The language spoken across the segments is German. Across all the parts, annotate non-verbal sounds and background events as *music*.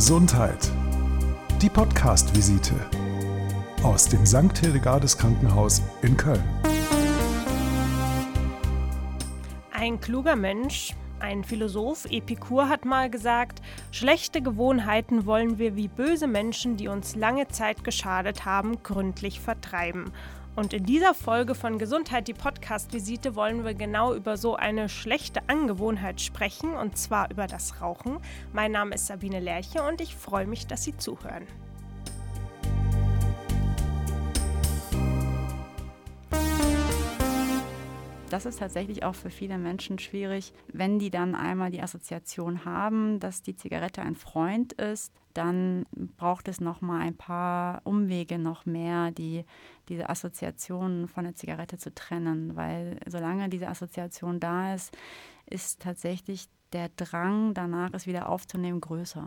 Gesundheit. Die Podcast-Visite aus dem St. Hildegardes Krankenhaus in Köln. Ein kluger Mensch, ein Philosoph, Epikur, hat mal gesagt, schlechte Gewohnheiten wollen wir wie böse Menschen, die uns lange Zeit geschadet haben, gründlich vertreiben. Und in dieser Folge von Gesundheit, die Podcast-Visite, wollen wir genau über so eine schlechte Angewohnheit sprechen, und zwar über das Rauchen. Mein Name ist Sabine Lerche und ich freue mich, dass Sie zuhören. Das ist tatsächlich auch für viele Menschen schwierig, wenn die dann einmal die Assoziation haben, dass die Zigarette ein Freund ist, dann braucht es noch mal ein paar Umwege noch mehr, die diese Assoziation von der Zigarette zu trennen, weil solange diese Assoziation da ist, ist tatsächlich der Drang danach es wieder aufzunehmen größer.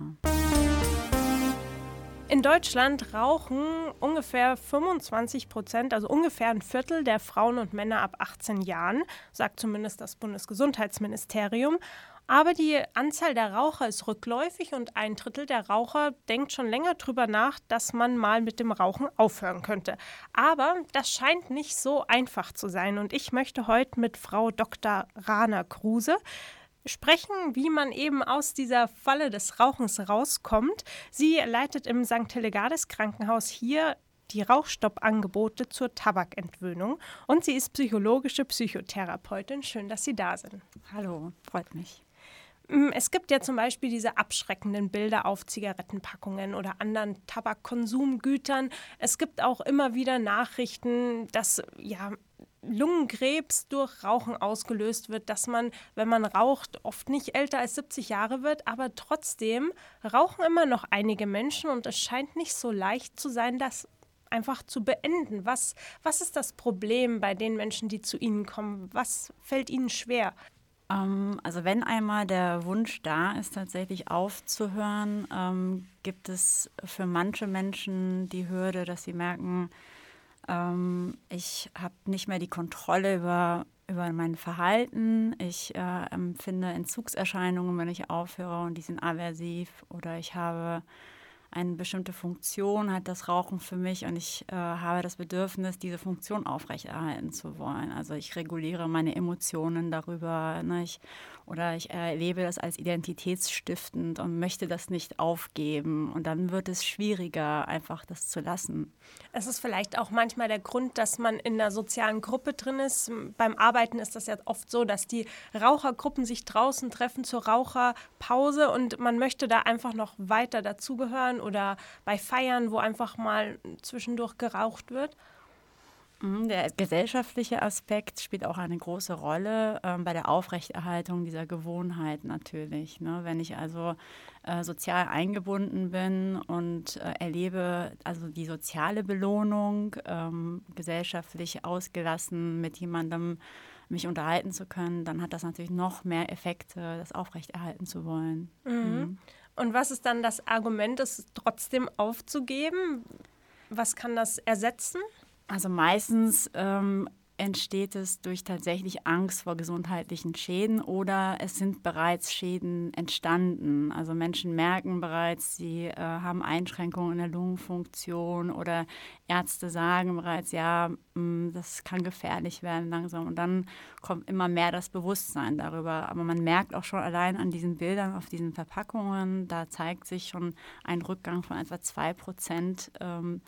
In Deutschland rauchen ungefähr 25 Prozent, also ungefähr ein Viertel der Frauen und Männer ab 18 Jahren, sagt zumindest das Bundesgesundheitsministerium. Aber die Anzahl der Raucher ist rückläufig und ein Drittel der Raucher denkt schon länger darüber nach, dass man mal mit dem Rauchen aufhören könnte. Aber das scheint nicht so einfach zu sein. Und ich möchte heute mit Frau Dr. Rana Kruse sprechen, wie man eben aus dieser Falle des Rauchens rauskommt. Sie leitet im St. Hillegardes Krankenhaus hier die Rauchstoppangebote zur Tabakentwöhnung und sie ist psychologische Psychotherapeutin. Schön, dass Sie da sind. Hallo, freut mich. Mm, es gibt ja zum Beispiel diese abschreckenden Bilder auf Zigarettenpackungen oder anderen Tabakkonsumgütern. Es gibt auch immer wieder Nachrichten, dass ja Lungenkrebs durch Rauchen ausgelöst wird, dass man, wenn man raucht, oft nicht älter als 70 Jahre wird, aber trotzdem rauchen immer noch einige Menschen und es scheint nicht so leicht zu sein, das einfach zu beenden. Was, was ist das Problem bei den Menschen, die zu Ihnen kommen? Was fällt Ihnen schwer? Ähm, also wenn einmal der Wunsch da ist, tatsächlich aufzuhören, ähm, gibt es für manche Menschen die Hürde, dass sie merken, ähm, ich habe nicht mehr die Kontrolle über, über mein Verhalten. Ich äh, empfinde Entzugserscheinungen, wenn ich aufhöre und die sind aversiv. Oder ich habe eine bestimmte Funktion, hat das Rauchen für mich und ich äh, habe das Bedürfnis, diese Funktion aufrechterhalten zu wollen. Also ich reguliere meine Emotionen darüber. Ne? Ich oder ich erlebe das als identitätsstiftend und möchte das nicht aufgeben. Und dann wird es schwieriger, einfach das zu lassen. Es ist vielleicht auch manchmal der Grund, dass man in einer sozialen Gruppe drin ist. Beim Arbeiten ist das ja oft so, dass die Rauchergruppen sich draußen treffen zur Raucherpause und man möchte da einfach noch weiter dazugehören oder bei Feiern, wo einfach mal zwischendurch geraucht wird. Mhm, der gesellschaftliche Aspekt spielt auch eine große Rolle ähm, bei der Aufrechterhaltung dieser Gewohnheit natürlich. Ne? Wenn ich also äh, sozial eingebunden bin und äh, erlebe also die soziale Belohnung, ähm, gesellschaftlich ausgelassen mit jemandem mich unterhalten zu können, dann hat das natürlich noch mehr Effekte, das aufrechterhalten zu wollen. Mhm. Mhm. Und was ist dann das Argument, es trotzdem aufzugeben? Was kann das ersetzen? Also meistens ähm, entsteht es durch tatsächlich Angst vor gesundheitlichen Schäden oder es sind bereits Schäden entstanden. Also Menschen merken bereits, sie äh, haben Einschränkungen in der Lungenfunktion oder Ärzte sagen bereits, ja, mh, mm, das kann gefährlich werden langsam. Und dann kommt immer mehr das Bewusstsein darüber. Aber man merkt auch schon allein an diesen Bildern auf diesen Verpackungen, da zeigt sich schon ein Rückgang von etwa zwei Prozent. Ähm,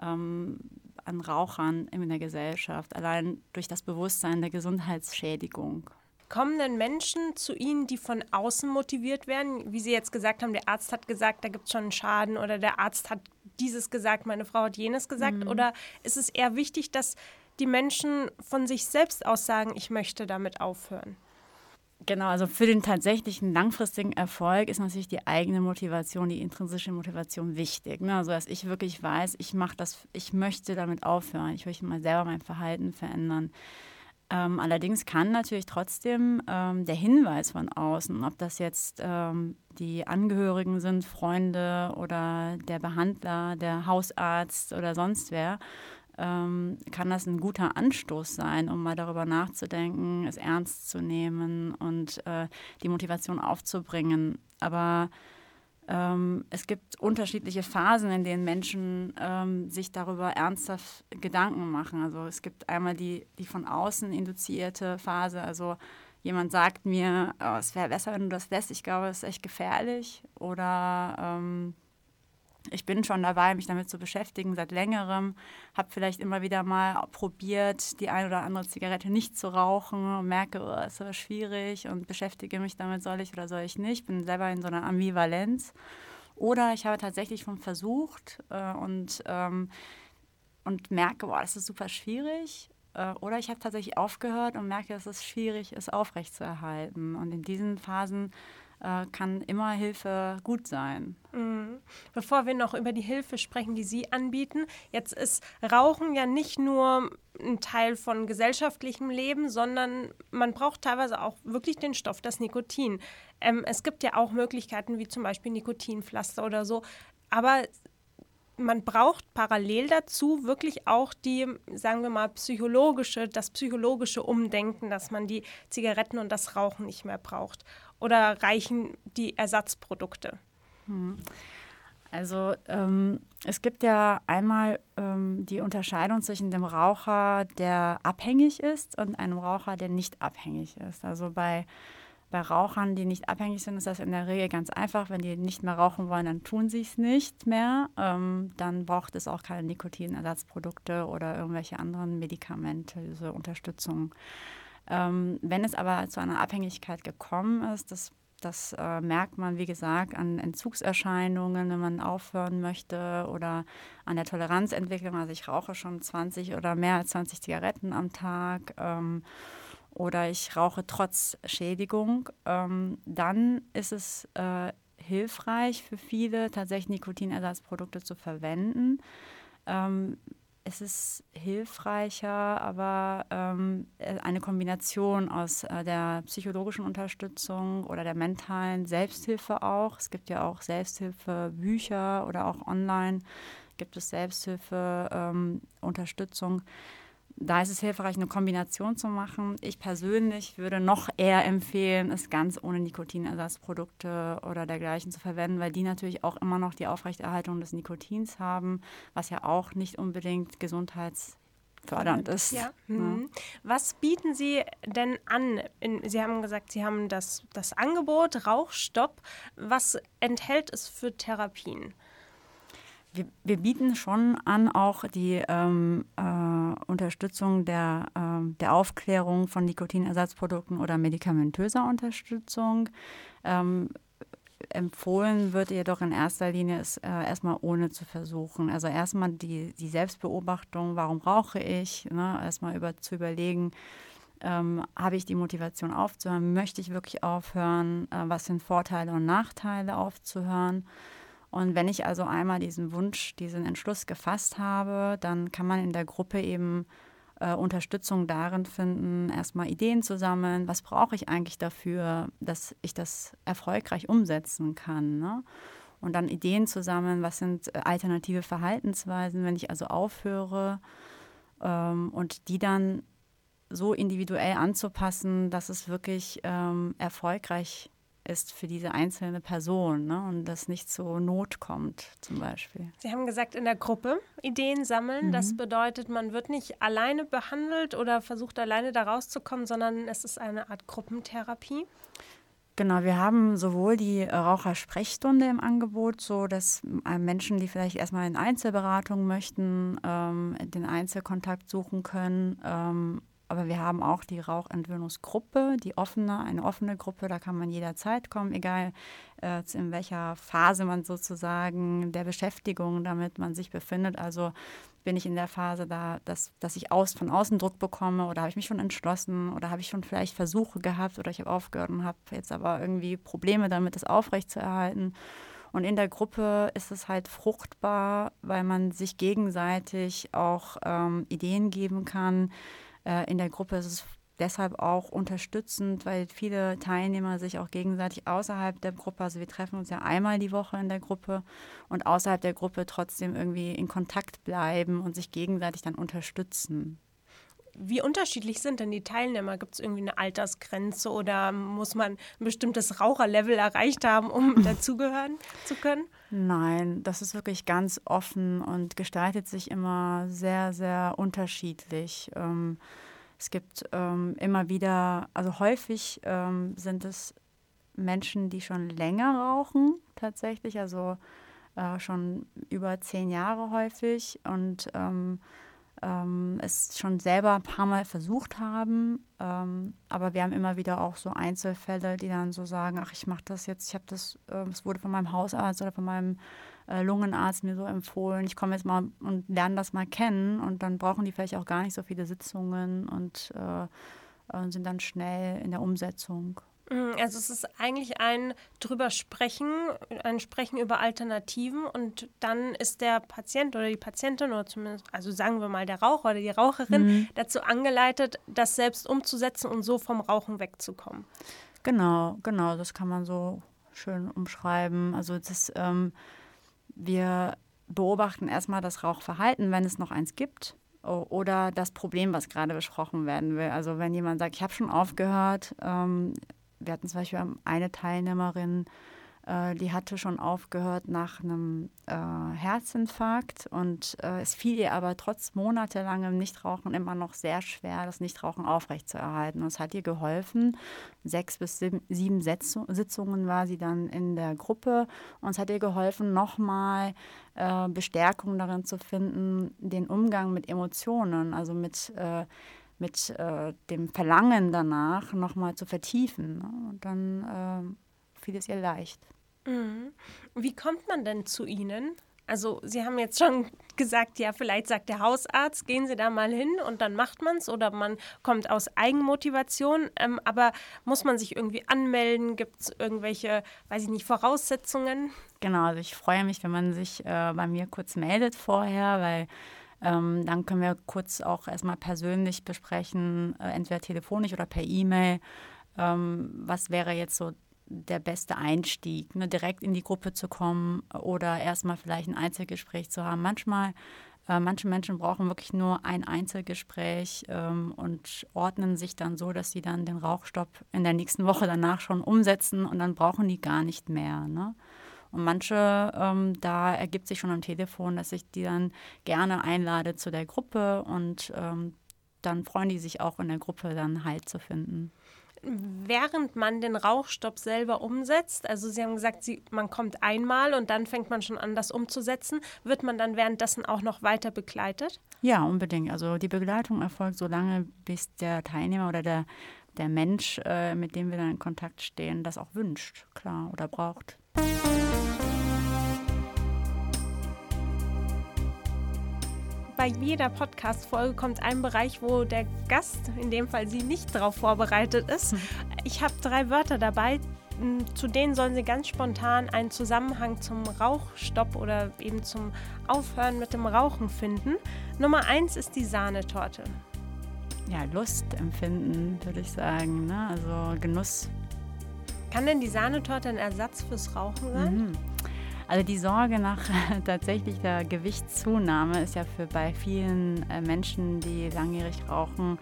ähm, an Rauchern in der Gesellschaft, allein durch das Bewusstsein der Gesundheitsschädigung. Kommen denn Menschen zu Ihnen, die von außen motiviert werden? Wie Sie jetzt gesagt haben, der Arzt hat gesagt, da gibt es schon einen Schaden oder der Arzt hat dieses gesagt, meine Frau hat jenes gesagt? Mhm. Oder ist es eher wichtig, dass die Menschen von sich selbst aus sagen, ich möchte damit aufhören? Genau, also für den tatsächlichen langfristigen Erfolg ist natürlich die eigene Motivation, die intrinsische Motivation wichtig. Ne? Also dass ich wirklich weiß, ich mache das, ich möchte damit aufhören, ich möchte mal selber mein Verhalten verändern. Ähm, allerdings kann natürlich trotzdem ähm, der Hinweis von außen, ob das jetzt ähm, die Angehörigen sind, Freunde oder der Behandler, der Hausarzt oder sonst wer, ähm, kann das ein guter Anstoß sein, um mal darüber nachzudenken, es ernst zu nehmen und äh, die Motivation aufzubringen. Aber ähm, es gibt unterschiedliche Phasen, in denen Menschen ähm, sich darüber ernsthaft Gedanken machen. Also es gibt einmal die, die von außen induzierte Phase, also jemand sagt mir, oh, es wäre besser, wenn du das lässt, ich glaube, es ist echt gefährlich. Oder ähm, ich bin schon dabei, mich damit zu beschäftigen seit längerem, habe vielleicht immer wieder mal probiert, die eine oder andere Zigarette nicht zu rauchen und merke, oh, ist aber schwierig und beschäftige mich damit, soll ich oder soll ich nicht. Bin selber in so einer Ambivalenz. Oder ich habe tatsächlich schon versucht äh, und, ähm, und merke, boah, das ist super schwierig. Äh, oder ich habe tatsächlich aufgehört und merke, dass es schwierig ist, aufrechtzuerhalten. Und in diesen Phasen äh, kann immer Hilfe gut sein. Mhm. Bevor wir noch über die Hilfe sprechen, die Sie anbieten, jetzt ist Rauchen ja nicht nur ein Teil von gesellschaftlichem Leben, sondern man braucht teilweise auch wirklich den Stoff, das Nikotin. Ähm, es gibt ja auch Möglichkeiten wie zum Beispiel Nikotinpflaster oder so, aber man braucht parallel dazu wirklich auch die, sagen wir mal, psychologische, das psychologische Umdenken, dass man die Zigaretten und das Rauchen nicht mehr braucht oder reichen die Ersatzprodukte? Hm. Also ähm, es gibt ja einmal ähm, die Unterscheidung zwischen dem Raucher, der abhängig ist und einem Raucher, der nicht abhängig ist. Also bei, bei Rauchern, die nicht abhängig sind, ist das in der Regel ganz einfach. Wenn die nicht mehr rauchen wollen, dann tun sie es nicht mehr. Ähm, dann braucht es auch keine Nikotinersatzprodukte oder irgendwelche anderen Medikamente, diese Unterstützung. Ähm, wenn es aber zu einer Abhängigkeit gekommen ist, das, das äh, merkt man, wie gesagt, an Entzugserscheinungen, wenn man aufhören möchte oder an der Toleranzentwicklung. Also ich rauche schon 20 oder mehr als 20 Zigaretten am Tag. Ähm, oder ich rauche trotz Schädigung, ähm, dann ist es äh, hilfreich für viele, tatsächlich Nikotinersatzprodukte zu verwenden. Ähm, es ist hilfreicher, aber ähm, äh, eine Kombination aus äh, der psychologischen Unterstützung oder der mentalen Selbsthilfe auch. Es gibt ja auch Selbsthilfebücher oder auch online gibt es Selbsthilfe, ähm, Unterstützung da ist es hilfreich, eine Kombination zu machen. Ich persönlich würde noch eher empfehlen, es ganz ohne Nikotinersatzprodukte oder dergleichen zu verwenden, weil die natürlich auch immer noch die Aufrechterhaltung des Nikotins haben, was ja auch nicht unbedingt gesundheitsfördernd ist. Ja. Mhm. Was bieten Sie denn an? In, Sie haben gesagt, Sie haben das, das Angebot Rauchstopp. Was enthält es für Therapien? Wir, wir, bieten schon an auch die ähm, äh, Unterstützung der, äh, der Aufklärung von Nikotinersatzprodukten oder medikamentöser Unterstützung. Ähm, empfohlen wird jedoch in erster Linie es äh, erstmal ohne zu versuchen. Also erstmal die, die Selbstbeobachtung, warum rauche ich, ne? erstmal über, zu überlegen, ähm, habe ich die Motivation aufzuhören, möchte ich wirklich aufhören, äh, was sind Vorteile und Nachteile aufzuhören und wenn ich also einmal diesen Wunsch, diesen Entschluss gefasst habe, dann kann man in der Gruppe eben äh, Unterstützung darin finden, erstmal Ideen zu sammeln. Was brauche ich eigentlich dafür, dass ich das erfolgreich umsetzen kann? Ne? Und dann Ideen zu sammeln, was sind äh, alternative Verhaltensweisen, wenn ich also aufhöre ähm, und die dann so individuell anzupassen, dass es wirklich ähm, erfolgreich ist für diese einzelne Person ne? und das nicht zur Not kommt zum Beispiel. Sie haben gesagt, in der Gruppe Ideen sammeln. Mhm. Das bedeutet, man wird nicht alleine behandelt oder versucht alleine da rauszukommen, sondern es ist eine Art Gruppentherapie. Genau, wir haben sowohl die Rauchersprechstunde im Angebot, so dass äh, Menschen, die vielleicht erstmal in Einzelberatung möchten, ähm, den Einzelkontakt suchen können, ähm, aber wir haben auch die Rauchentwöhnungsgruppe, die offene, eine offene Gruppe, da kann man jederzeit kommen, egal äh, in welcher Phase man sozusagen der Beschäftigung damit man sich befindet. Also bin ich in der Phase da, dass, dass ich aus, von außen Druck bekomme oder habe ich mich schon entschlossen oder habe ich schon vielleicht Versuche gehabt oder ich habe aufgehört und habe jetzt aber irgendwie Probleme damit, das aufrechtzuerhalten. Und in der Gruppe ist es halt fruchtbar, weil man sich gegenseitig auch ähm, Ideen geben kann, äh, in der Gruppe ist es deshalb auch unterstützend, weil viele Teilnehmer sich auch gegenseitig außerhalb der Gruppe, also wir treffen uns ja einmal die Woche in der Gruppe und außerhalb der Gruppe trotzdem irgendwie in Kontakt bleiben und sich gegenseitig dann unterstützen. Wie unterschiedlich sind denn die Teilnehmer? Gibt es irgendwie eine Altersgrenze oder muss man ein bestimmtes Raucherlevel erreicht haben, um *laughs* dazugehören zu können? Nein, das ist wirklich ganz offen und gestaltet sich immer sehr, sehr unterschiedlich. Ähm, es gibt ähm, immer wieder, also häufig ähm, sind es Menschen, die schon länger rauchen, tatsächlich, also äh, schon über zehn Jahre häufig und ähm, ähm, es schon selber ein paar Mal versucht haben. Ähm, aber wir haben immer wieder auch so Einzelfälle, die dann so sagen, ach, ich mache das jetzt, ich habe das, äh, es wurde von meinem Hausarzt oder von meinem äh, Lungenarzt mir so empfohlen, ich komme jetzt mal und lerne das mal kennen und dann brauchen die vielleicht auch gar nicht so viele Sitzungen und äh, sind dann schnell in der Umsetzung. Mm, also es ist eigentlich ein drüber sprechen, ein Sprechen über Alternativen und dann ist der Patient oder die Patientin oder zumindest, also sagen wir mal der Raucher oder die Raucherin mhm. dazu angeleitet, das selbst umzusetzen und so vom Rauchen wegzukommen. Genau, genau, das kann man so schön umschreiben. Also das, ähm, wir beobachten erstmal das Rauchverhalten, wenn es noch eins gibt oder das Problem, was gerade besprochen werden will. Also wenn jemand sagt, ich habe schon aufgehört, ähm, wir hatten zum Beispiel eine Teilnehmerin, äh, die hatte schon aufgehört nach einem äh, Herzinfarkt und äh, es fiel ihr aber trotz monatelangem Nichtrauchen immer noch sehr schwer, das Nichtrauchen aufrechtzuerhalten. Und es hat ihr geholfen. Sechs bis sieben, sieben Sitzungen war sie dann in der Gruppe und es hat ihr geholfen, nochmal äh, Bestärkung darin zu finden, den Umgang mit Emotionen, also mit äh, mit äh, dem Verlangen danach nochmal zu vertiefen. Ne? Und dann äh, fiel es ihr leicht. Mhm. Wie kommt man denn zu Ihnen? Also Sie haben jetzt schon *laughs* gesagt, ja, vielleicht sagt der Hausarzt, gehen Sie da mal hin und dann macht man es oder man kommt aus Eigenmotivation. Ähm, aber muss man sich irgendwie anmelden? Gibt es irgendwelche, weiß ich nicht, Voraussetzungen? Genau, also ich freue mich, wenn man sich äh, bei mir kurz meldet vorher, weil ähm, dann können wir kurz auch erstmal persönlich besprechen, äh, entweder telefonisch oder per E-Mail. Ähm, was wäre jetzt so der beste Einstieg, ne, direkt in die Gruppe zu kommen oder erstmal vielleicht ein Einzelgespräch zu haben. Manchmal, äh, manche Menschen brauchen wirklich nur ein Einzelgespräch ähm, und ordnen sich dann so, dass sie dann den Rauchstopp in der nächsten Woche danach schon umsetzen und dann brauchen die gar nicht mehr. Ne? Und manche, ähm, da ergibt sich schon am Telefon, dass ich die dann gerne einlade zu der Gruppe und ähm, dann freuen die sich auch in der Gruppe dann Halt zu finden. Während man den Rauchstopp selber umsetzt, also Sie haben gesagt, Sie, man kommt einmal und dann fängt man schon an, das umzusetzen, wird man dann währenddessen auch noch weiter begleitet? Ja, unbedingt. Also die Begleitung erfolgt so lange, bis der Teilnehmer oder der, der Mensch, äh, mit dem wir dann in Kontakt stehen, das auch wünscht, klar, oder braucht. Bei jeder Podcast-Folge kommt ein Bereich, wo der Gast, in dem Fall Sie, nicht darauf vorbereitet ist. Mhm. Ich habe drei Wörter dabei. Zu denen sollen Sie ganz spontan einen Zusammenhang zum Rauchstopp oder eben zum Aufhören mit dem Rauchen finden. Nummer eins ist die Sahnetorte. Ja, Lust empfinden, würde ich sagen. Ne? Also Genuss. Kann denn die Sahnetorte ein Ersatz fürs Rauchen sein? Mhm. Also die Sorge nach *laughs* tatsächlich der Gewichtszunahme ist ja für bei vielen äh, Menschen, die langjährig rauchen,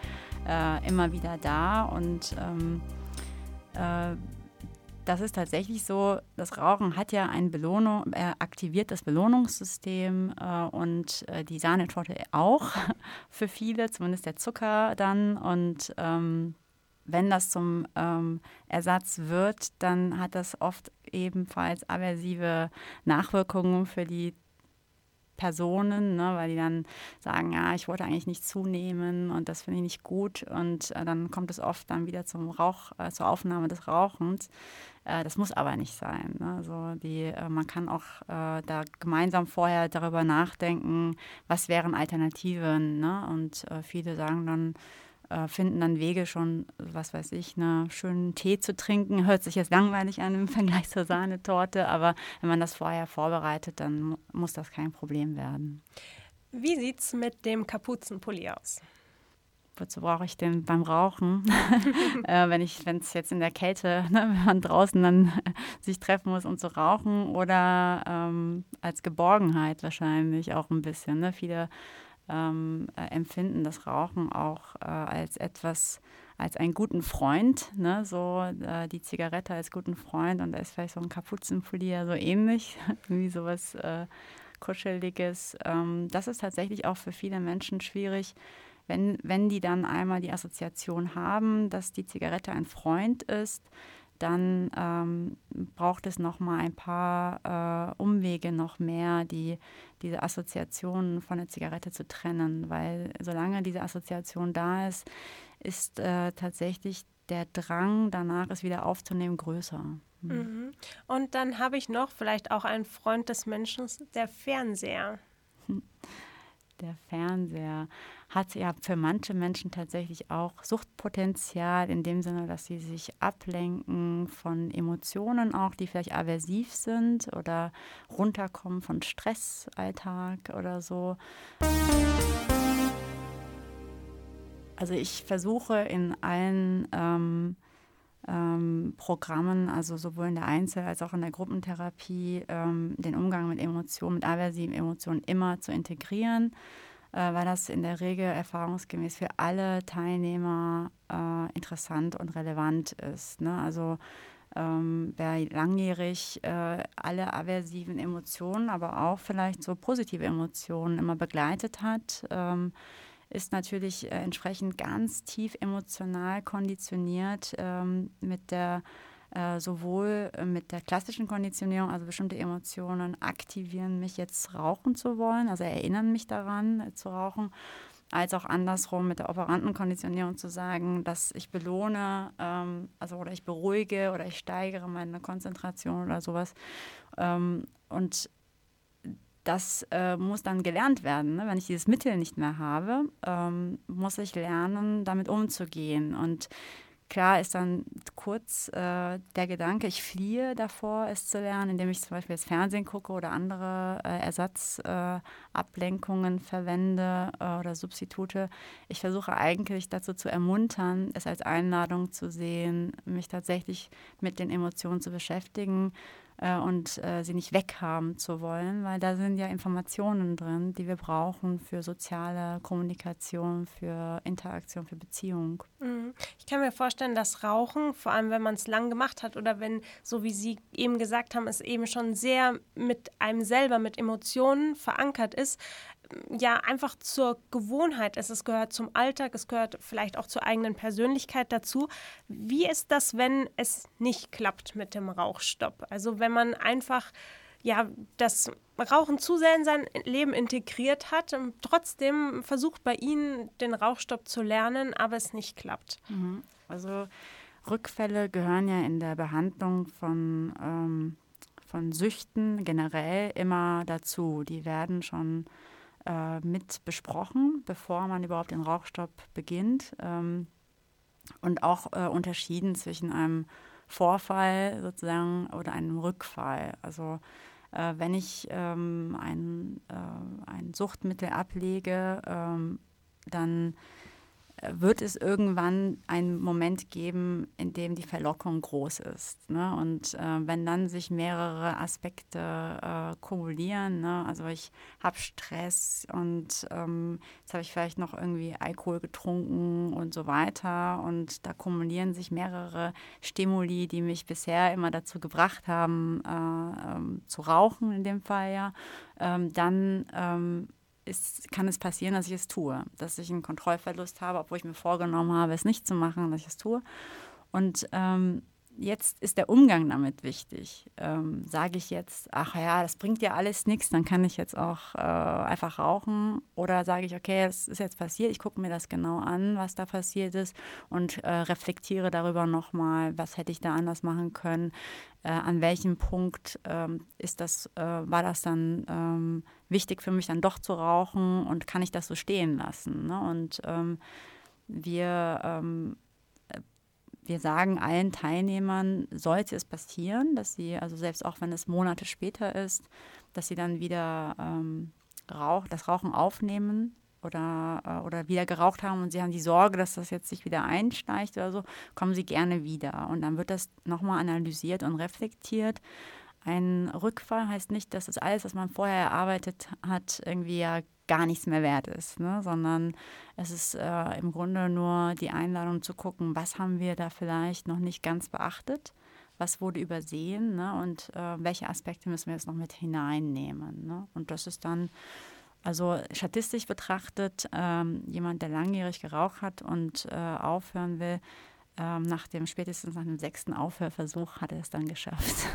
äh, immer wieder da. Und ähm, äh, das ist tatsächlich so, das Rauchen hat ja ein Belohnung, äh, aktiviert das Belohnungssystem äh, und äh, die Sahnetorte auch *laughs* für viele, zumindest der Zucker dann. Und ähm, wenn das zum ähm, Ersatz wird, dann hat das oft ebenfalls aversive Nachwirkungen für die Personen, ne, weil die dann sagen, ja, ich wollte eigentlich nicht zunehmen und das finde ich nicht gut und äh, dann kommt es oft dann wieder zum Rauch, äh, zur Aufnahme des Rauchens. Äh, das muss aber nicht sein. Ne? Also die, äh, man kann auch äh, da gemeinsam vorher darüber nachdenken, was wären Alternativen. Ne? Und äh, viele sagen dann, äh, finden dann Wege schon, was weiß ich, einen schönen Tee zu trinken. Hört sich jetzt langweilig an im *laughs* Vergleich zur Sahnetorte, aber wenn man das vorher vorbereitet, dann muss das kein Problem werden. Wie sieht es mit dem Kapuzenpulli aus? Wozu brauche ich den beim Rauchen? *laughs* äh, wenn ich, wenn es jetzt in der Kälte, *laughs* ne, wenn man draußen dann sich treffen muss, um zu rauchen, oder ähm, als Geborgenheit wahrscheinlich auch ein bisschen. Ne? Viele ähm, äh, empfinden das Rauchen auch äh, als etwas, als einen guten Freund, ne? so äh, die Zigarette als guten Freund und da ist vielleicht so ein Kapuzenpulli so ähnlich, *laughs* wie sowas äh, Kuscheliges. Ähm, das ist tatsächlich auch für viele Menschen schwierig, wenn, wenn die dann einmal die Assoziation haben, dass die Zigarette ein Freund ist, dann ähm, braucht es noch mal ein paar äh, Umwege noch mehr, die diese Assoziation von der Zigarette zu trennen, weil solange diese Assoziation da ist, ist äh, tatsächlich der Drang danach, es wieder aufzunehmen, größer. Hm. Mhm. Und dann habe ich noch vielleicht auch einen Freund des Menschen, der Fernseher. *laughs* Der Fernseher hat ja für manche Menschen tatsächlich auch Suchtpotenzial in dem Sinne, dass sie sich ablenken von Emotionen auch, die vielleicht aversiv sind oder runterkommen von Stressalltag oder so. Also ich versuche in allen ähm, ähm, Programmen, also sowohl in der Einzel- als auch in der Gruppentherapie, ähm, den Umgang mit Emotionen, mit aversiven Emotionen immer zu integrieren äh, weil das in der Regel erfahrungsgemäß für alle Teilnehmer äh, interessant und relevant ist. Ne? Also ähm, wer langjährig äh, alle aversiven Emotionen, aber auch vielleicht so positive Emotionen immer begleitet hat, ähm, ist natürlich äh, entsprechend ganz tief emotional konditioniert ähm, mit der äh, sowohl äh, mit der klassischen Konditionierung, also bestimmte Emotionen aktivieren mich jetzt rauchen zu wollen, also erinnern mich daran äh, zu rauchen, als auch andersrum mit der operanten Konditionierung zu sagen, dass ich belohne, ähm, also oder ich beruhige oder ich steigere meine Konzentration oder sowas. Ähm, und das äh, muss dann gelernt werden. Ne? Wenn ich dieses Mittel nicht mehr habe, ähm, muss ich lernen, damit umzugehen. Und Klar ist dann kurz äh, der Gedanke, ich fliehe davor, es zu lernen, indem ich zum Beispiel das Fernsehen gucke oder andere äh, Ersatzablenkungen äh, verwende äh, oder Substitute. Ich versuche eigentlich dazu zu ermuntern, es als Einladung zu sehen, mich tatsächlich mit den Emotionen zu beschäftigen äh, und äh, sie nicht weghaben zu wollen, weil da sind ja Informationen drin, die wir brauchen für soziale Kommunikation, für Interaktion, für Beziehung. Mhm. Ich kann mir vorstellen, dass Rauchen, vor allem wenn man es lang gemacht hat oder wenn, so wie Sie eben gesagt haben, es eben schon sehr mit einem selber, mit Emotionen verankert ist, ja einfach zur Gewohnheit ist. Es gehört zum Alltag, es gehört vielleicht auch zur eigenen Persönlichkeit dazu. Wie ist das, wenn es nicht klappt mit dem Rauchstopp? Also wenn man einfach ja das Rauchen zu sehr in sein Leben integriert hat, trotzdem versucht bei Ihnen den Rauchstopp zu lernen, aber es nicht klappt. Mhm. Also Rückfälle gehören ja in der Behandlung von ähm, von Süchten generell immer dazu. Die werden schon äh, mit besprochen, bevor man überhaupt den Rauchstopp beginnt. Ähm, und auch äh, unterschieden zwischen einem Vorfall sozusagen oder einem Rückfall. Also äh, wenn ich ähm, ein, äh, ein Suchtmittel ablege, ähm, dann wird es irgendwann einen Moment geben, in dem die Verlockung groß ist. Ne? Und äh, wenn dann sich mehrere Aspekte äh, kumulieren, ne? also ich habe Stress und ähm, jetzt habe ich vielleicht noch irgendwie Alkohol getrunken und so weiter und da kumulieren sich mehrere Stimuli, die mich bisher immer dazu gebracht haben, äh, ähm, zu rauchen in dem Fall ja, ähm, dann ähm, ist, kann es passieren, dass ich es tue, dass ich einen Kontrollverlust habe, obwohl ich mir vorgenommen habe, es nicht zu machen, dass ich es tue. Und ähm, jetzt ist der Umgang damit wichtig. Ähm, Sage ich jetzt, ach ja, das bringt ja alles nichts, dann kann ich jetzt auch äh, einfach rauchen. Oder sage ich, okay, es ist jetzt passiert, ich gucke mir das genau an, was da passiert ist und äh, reflektiere darüber nochmal, was hätte ich da anders machen können. Äh, an welchem Punkt ähm, ist das, äh, war das dann ähm, wichtig für mich, dann doch zu rauchen und kann ich das so stehen lassen? Ne? Und ähm, wir ähm, wir sagen allen Teilnehmern, sollte es passieren, dass sie, also selbst auch wenn es Monate später ist, dass sie dann wieder ähm, Rauch, das Rauchen aufnehmen oder, äh, oder wieder geraucht haben und sie haben die Sorge, dass das jetzt sich wieder einsteigt oder so, kommen sie gerne wieder. Und dann wird das nochmal analysiert und reflektiert. Ein Rückfall heißt nicht, dass das alles, was man vorher erarbeitet hat, irgendwie ja gar nichts mehr wert ist, ne? sondern es ist äh, im Grunde nur die Einladung zu gucken, was haben wir da vielleicht noch nicht ganz beachtet, was wurde übersehen ne? und äh, welche Aspekte müssen wir jetzt noch mit hineinnehmen. Ne? Und das ist dann also statistisch betrachtet, ähm, jemand, der langjährig geraucht hat und äh, aufhören will, ähm, nach dem spätestens nach dem sechsten Aufhörversuch hat er es dann geschafft. *laughs*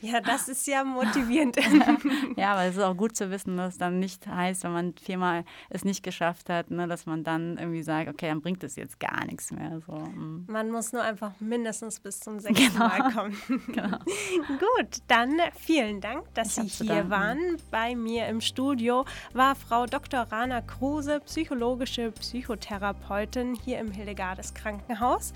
Ja, das ist ja motivierend. *laughs* ja, aber es ist auch gut zu wissen, dass es dann nicht heißt, wenn man viermal es nicht geschafft hat, ne, dass man dann irgendwie sagt, okay, dann bringt es jetzt gar nichts mehr. So. Mm. Man muss nur einfach mindestens bis zum sechsten genau. Mal kommen. *laughs* Genau. gut, dann vielen Dank, dass ich Sie hier waren. Bei mir im Studio war Frau Dr. Rana Kruse, psychologische Psychotherapeutin hier im Hildegardes Krankenhaus.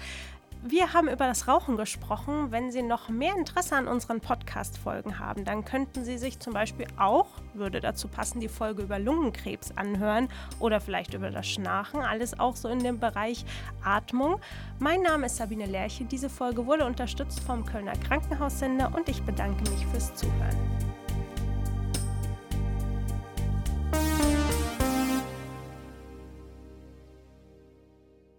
Wir haben über das Rauchen gesprochen. Wenn Sie noch mehr Interesse an unseren Podcast-Folgen haben, dann könnten Sie sich zum Beispiel auch, würde dazu passen, die Folge über Lungenkrebs anhören oder vielleicht über das Schnarchen. Alles auch so in dem Bereich Atmung. Mein Name ist Sabine Lerche. Diese Folge wurde unterstützt vom Kölner Krankenhaussender und ich bedanke mich fürs Zuhören.